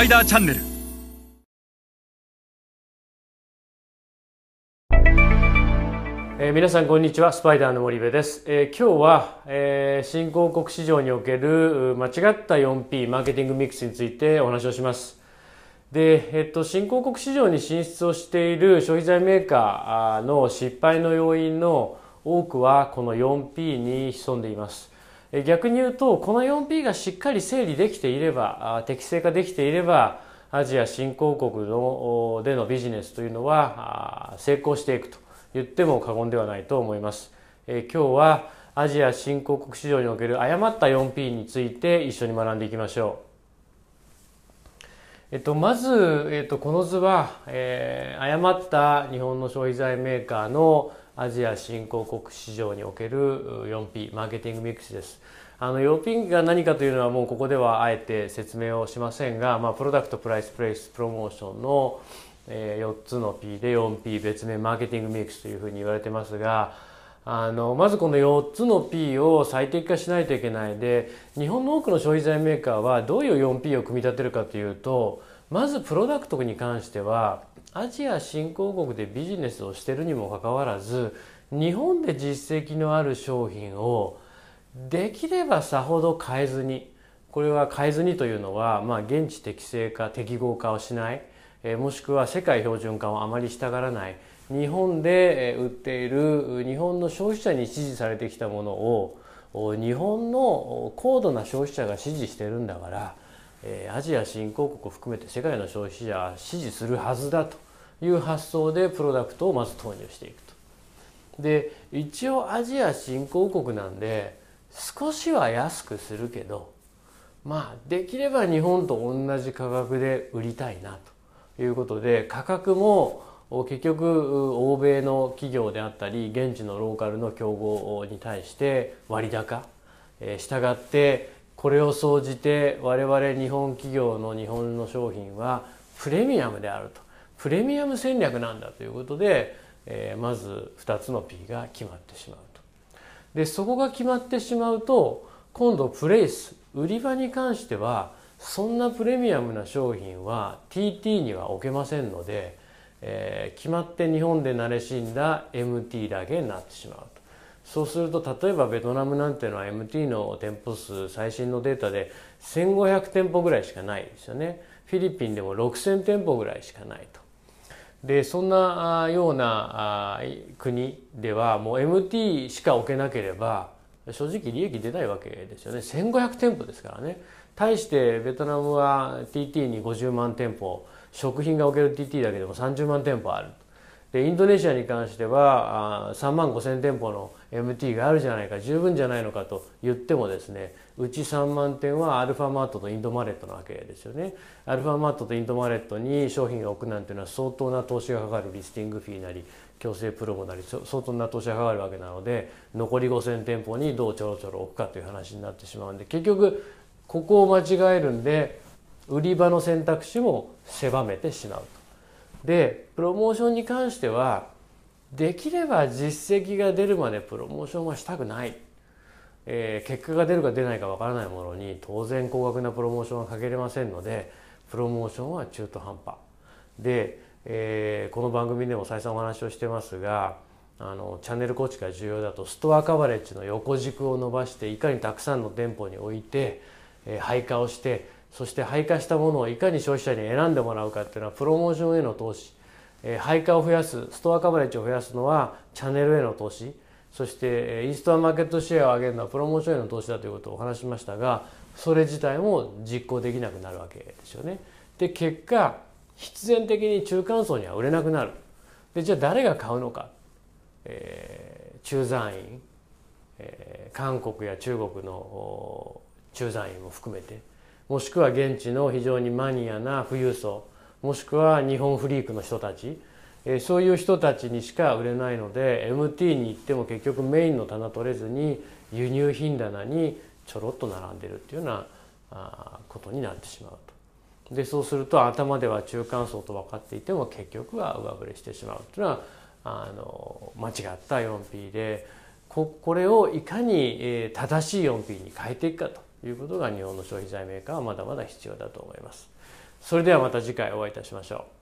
パイダーチャンネル。え、皆さんこんにちは。スパイダーの森部です、えー、今日は、えー、新興国市場における間違った 4P マーケティングミックスについてお話をします。で、えっと、新興国市場に進出をしている消費財メーカーの失敗の要因の多くはこの 4P に潜んでいます。逆に言うとこの 4P がしっかり整理できていれば適正化できていればアジア新興国のでのビジネスというのは成功していくと言っても過言ではないと思います。え今日はアジア新興国市場における誤った 4P について一緒に学んでいきましょう。えっと、まず、えっと、この図は、えー、誤った日本の消費財メーカーのアジア新興国市場における 4P マーケティングミックスです。あの 4P が何かというのはもうここではあえて説明をしませんが、まあ、プロダクトプライスプレイスプロモーションの4つの P で 4P 別名マーケティングミックスというふうに言われてますがあのまずこの4つの P を最適化しないといけないで日本の多くの消費財メーカーはどういう 4P を組み立てるかというとまずプロダクトに関してはアジア新興国でビジネスをしてるにもかかわらず日本で実績のある商品をできればさほど変えずにこれは変えずにというのは、まあ、現地適正化適合化をしないえもしくは世界標準化をあまりしたがらない日本で売っている日本の消費者に支持されてきたものを日本の高度な消費者が支持してるんだからアジア新興国を含めて世界の消費者は支持するはずだという発想でプロダクトをまず投入していくと。で一応アジア新興国なんで少しは安くするけどまあできれば日本と同じ価格で売りたいなと。いうことで価格も結局欧米の企業であったり現地のローカルの競合に対して割高したがってこれを総じて我々日本企業の日本の商品はプレミアムであるとプレミアム戦略なんだということでえまず2つの P が決まってしまうと。でそこが決まってしまうと今度プレイス売り場に関してはそんなプレミアムな商品は TT には置けませんので、えー、決まって日本で慣れしんだ MT だけになってしまうとそうすると例えばベトナムなんていうのは MT の店舗数最新のデータで1500店舗ぐらいしかないですよね。フィリピンでも6000店舗ぐらいしかないと。でそんなような国ではもう MT しか置けなければ正直利益出ないわけですよね。1500店舗ですからね。対してベトナムは TT に50万店舗食品が置ける TT だけでも30万店舗あるでインドネシアに関しては3万5千店舗の MT があるじゃないか十分じゃないのかと言ってもですねうち3万店はアルファマートとインドマレットなわけですよねアルファマートとインドマレットに商品を置くなんていうのは相当な投資がかかるリスティングフィーなり強制プロモなり相当な投資がかかるわけなので残り5,000店舗にどうちょろちょろ置くかという話になってしまうんで結局ここを間違えるんで売り場の選択肢も狭めてしまうと。でプロモーションに関してはできれば実績が出るまでプロモーションはしたくない、えー、結果が出るか出ないかわからないものに当然高額なプロモーションはかけれませんのでプロモーションは中途半端。で、えー、この番組でも再三お話をしてますがあのチャンネル構築が重要だとストアカバレッジの横軸を伸ばしていかにたくさんの店舗に置いて配下をしてそして配下したものをいかに消費者に選んでもらうかっていうのはプロモーションへの投資。配下を増やすストアカバレッジを増やすのはチャンネルへの投資そしてインストアマーケットシェアを上げるのはプロモーションへの投資だということをお話しましたがそれ自体も実行できなくなるわけですよね。で結果必然的に中間層には売れなくなる。でじゃあ誰が買うのか、えー、駐在員、えー、韓国や中国の駐在員も含めてもしくは現地の非常にマニアな富裕層もしくは日本フリークの人たちそういう人たちにしか売れないので MT に行っても結局メインの棚取れずに輸入品棚にちょろっと並んでるっていうようなあことになってしまうと。でそうすると頭では中間層と分かっていても結局は上振れしてしまうっていうのはあの間違った 4P でここれをいかに正しい 4P に変えていくかということが日本の消費財メーカーはまだまだ必要だと思います。それではまた次回お会いいたしましょう。